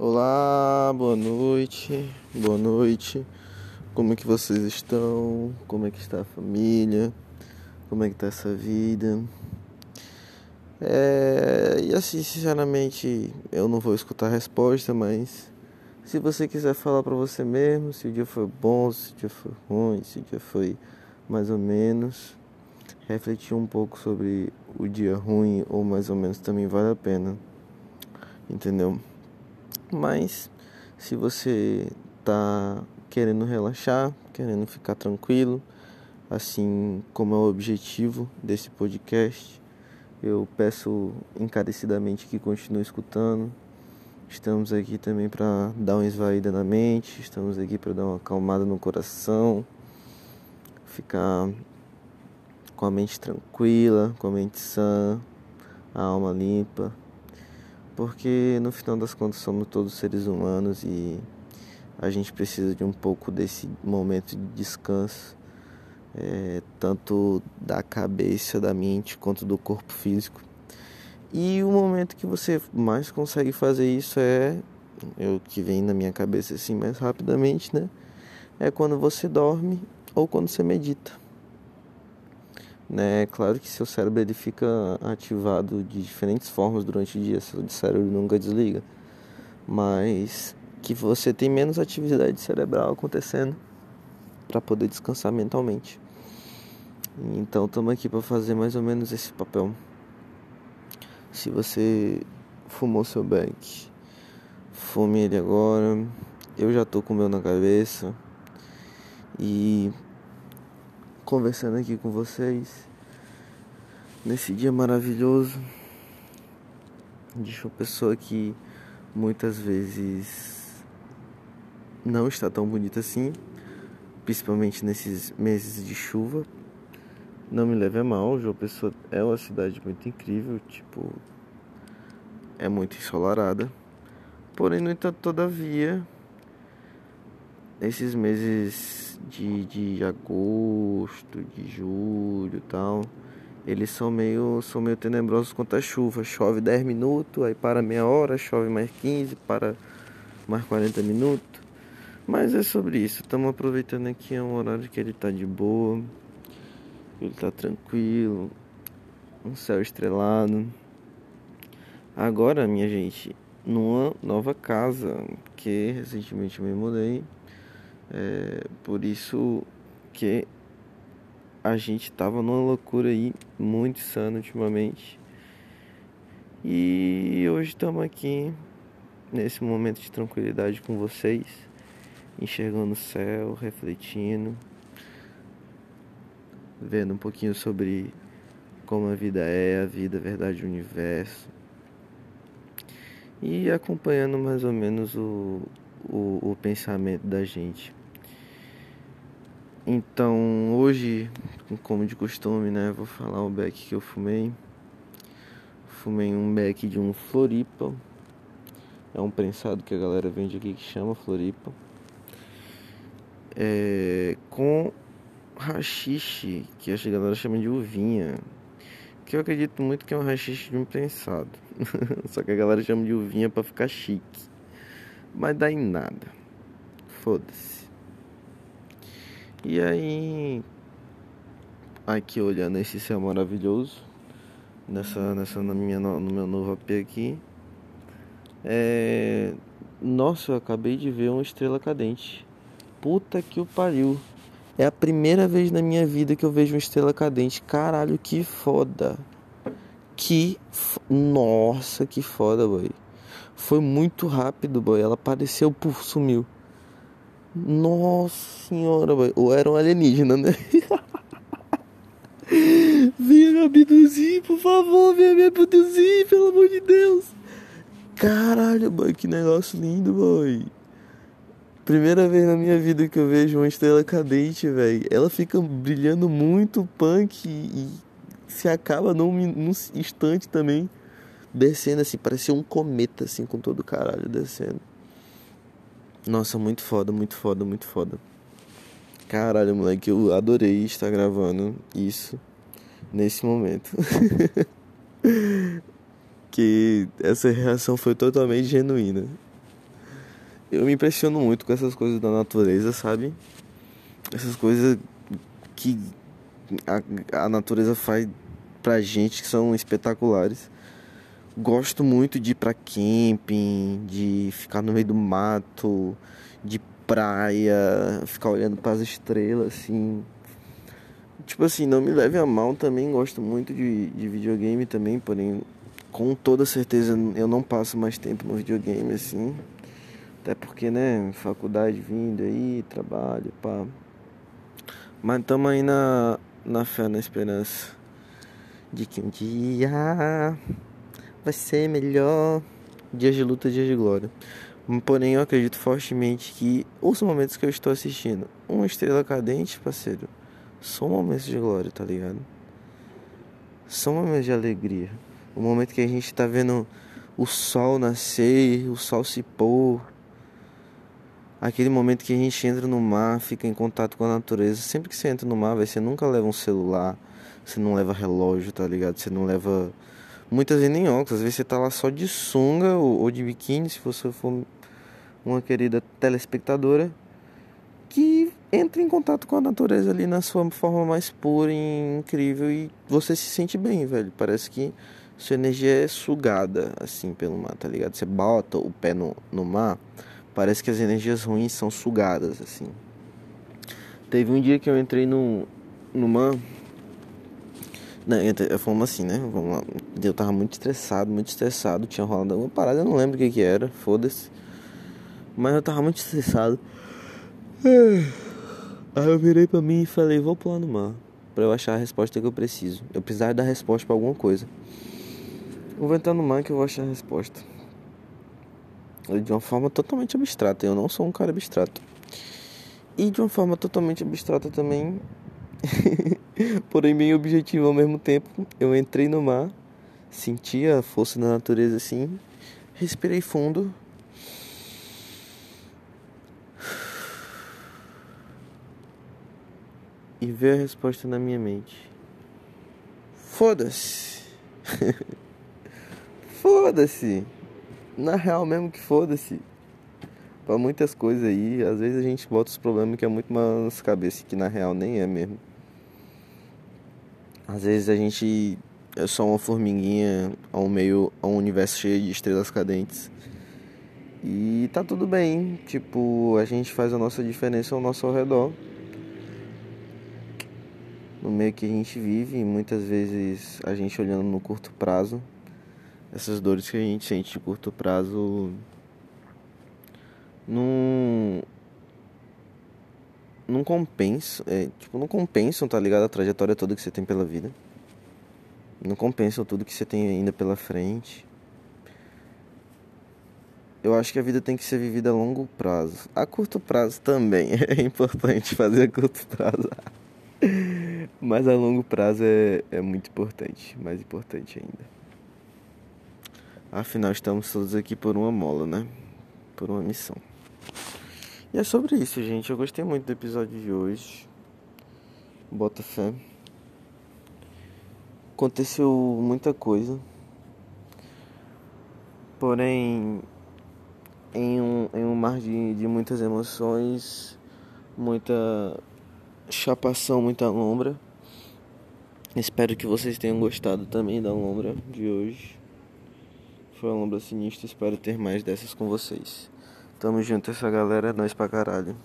Olá, boa noite, boa noite. Como é que vocês estão? Como é que está a família? Como é que está essa vida? É, e assim, sinceramente, eu não vou escutar a resposta, mas se você quiser falar para você mesmo, se o dia foi bom, se o dia foi ruim, se o dia foi mais ou menos, refletir um pouco sobre o dia ruim ou mais ou menos também vale a pena. Entendeu? Mas se você tá querendo relaxar, querendo ficar tranquilo, assim como é o objetivo desse podcast, eu peço encarecidamente que continue escutando. Estamos aqui também para dar uma esvaída na mente, estamos aqui para dar uma acalmada no coração, ficar com a mente tranquila, com a mente sã, a alma limpa porque no final das contas somos todos seres humanos e a gente precisa de um pouco desse momento de descanso, é, tanto da cabeça, da mente, quanto do corpo físico. E o momento que você mais consegue fazer isso é, o que vem na minha cabeça assim mais rapidamente, né? É quando você dorme ou quando você medita. Né? Claro que seu cérebro ele fica ativado de diferentes formas durante o dia, seu cérebro nunca desliga. Mas que você tem menos atividade cerebral acontecendo para poder descansar mentalmente. Então estamos aqui para fazer mais ou menos esse papel. Se você fumou seu beck, fume ele agora. Eu já tô com o meu na cabeça. E conversando aqui com vocês nesse dia maravilhoso de uma pessoa que muitas vezes não está tão bonita assim, principalmente nesses meses de chuva. Não me leve a mal, João Pessoa é uma cidade muito incrível, tipo, é muito ensolarada. Porém, no entanto, todavia, esses meses de, de agosto, de julho tal, eles são meio, são meio tenebrosos quanto a chuva. Chove 10 minutos, aí para meia hora, chove mais 15, para mais 40 minutos. Mas é sobre isso. Estamos aproveitando aqui é um horário que ele tá de boa, ele tá tranquilo, um céu estrelado. Agora, minha gente, numa nova casa que recentemente me mudei. É, por isso que a gente tava numa loucura aí muito insana ultimamente. E hoje estamos aqui nesse momento de tranquilidade com vocês, enxergando o céu, refletindo, vendo um pouquinho sobre como a vida é, a vida, a verdade, o universo. E acompanhando mais ou menos o, o, o pensamento da gente. Então, hoje, como de costume, né, vou falar o beck que eu fumei. Fumei um beck de um Floripa. É um prensado que a galera vende aqui que chama Floripa. É, com rachixe, que a galera chama de uvinha. Que eu acredito muito que é um rachixe de um prensado. Só que a galera chama de uvinha pra ficar chique. Mas dá em nada. Foda-se. E aí, aqui olhando esse céu maravilhoso, nessa, nessa na minha, no meu novo AP aqui, é... Nossa, eu acabei de ver uma estrela cadente. Puta que o pariu. É a primeira vez na minha vida que eu vejo uma estrela cadente. Caralho, que foda. Que. Nossa, que foda, boy. Foi muito rápido, boy. Ela apareceu, puf, sumiu. Nossa senhora, ou era um alienígena, né? venha me abduzir, por favor, venha me abduzir, pelo amor de Deus. Caralho, boy, que negócio lindo, boy. Primeira vez na minha vida que eu vejo uma estrela cadente, velho. Ela fica brilhando muito punk e se acaba num, num instante também. Descendo assim, parecia um cometa, assim, com todo o caralho descendo. Nossa, muito foda, muito foda, muito foda. Caralho, moleque, eu adorei estar gravando isso nesse momento. que essa reação foi totalmente genuína. eu me impressiono muito com essas coisas da natureza, sabe? Essas coisas que a, a natureza faz pra gente que são espetaculares. Gosto muito de ir pra camping, de ficar no meio do mato, de praia, ficar olhando para as estrelas, assim. Tipo assim, não me leve a mal também, gosto muito de, de videogame também, porém, com toda certeza eu não passo mais tempo no videogame, assim. Até porque, né, faculdade vindo aí, trabalho, pá. Mas estamos aí na, na fé, na esperança de que um dia vai ser melhor. Dias de luta, dias de glória. Porém, eu acredito fortemente que os momentos que eu estou assistindo, uma estrela cadente, parceiro, são momentos de glória, tá ligado? São momentos de alegria. O momento que a gente tá vendo o sol nascer, o sol se pôr. Aquele momento que a gente entra no mar, fica em contato com a natureza. Sempre que você entra no mar, você nunca leva um celular, você não leva relógio, tá ligado? Você não leva. Muitas vezes nem óculos, às vezes você tá lá só de sunga ou, ou de biquíni, se você for uma querida telespectadora que entra em contato com a natureza ali na sua forma mais pura e incrível e você se sente bem, velho. Parece que sua energia é sugada assim pelo mar, tá ligado? Você bota o pé no, no mar, parece que as energias ruins são sugadas assim. Teve um dia que eu entrei no, no mar não, eu assim, né? Vamos lá. Eu tava muito estressado, muito estressado. Tinha rolado alguma parada, eu não lembro o que que era. Foda-se. Mas eu tava muito estressado. Aí eu virei pra mim e falei, vou pular no mar. Pra eu achar a resposta que eu preciso. Eu precisava dar resposta pra alguma coisa. Vou entrar no mar que eu vou achar a resposta. De uma forma totalmente abstrata. Eu não sou um cara abstrato. E de uma forma totalmente abstrata também. porém bem objetivo ao mesmo tempo. Eu entrei no mar, senti a força da natureza assim, respirei fundo. E veio a resposta na minha mente. Foda-se. foda-se. Na real mesmo que foda-se. Pra muitas coisas aí, às vezes a gente bota os problemas que é muito mais nas cabeças, que na real nem é mesmo. Às vezes a gente é só uma formiguinha a um meio, a um universo cheio de estrelas cadentes. E tá tudo bem, tipo, a gente faz a nossa diferença ao nosso redor. No meio que a gente vive, e muitas vezes a gente olhando no curto prazo, essas dores que a gente sente de curto prazo não não compensam, é, tipo, não compensam, tá ligado? A trajetória toda que você tem pela vida. Não compensam tudo que você tem ainda pela frente. Eu acho que a vida tem que ser vivida a longo prazo. A curto prazo também é importante fazer a curto prazo. Mas a longo prazo é, é muito importante, mais importante ainda. Afinal, estamos todos aqui por uma mola, né? Por uma missão. E é sobre isso, gente. Eu gostei muito do episódio de hoje. Bota fé. Aconteceu muita coisa. Porém, em um, em um mar de, de muitas emoções, muita chapação, muita lombra. Espero que vocês tenham gostado também da lombra de hoje. Foi uma lombra sinistra, espero ter mais dessas com vocês. Tamo junto, essa galera é nós pra caralho.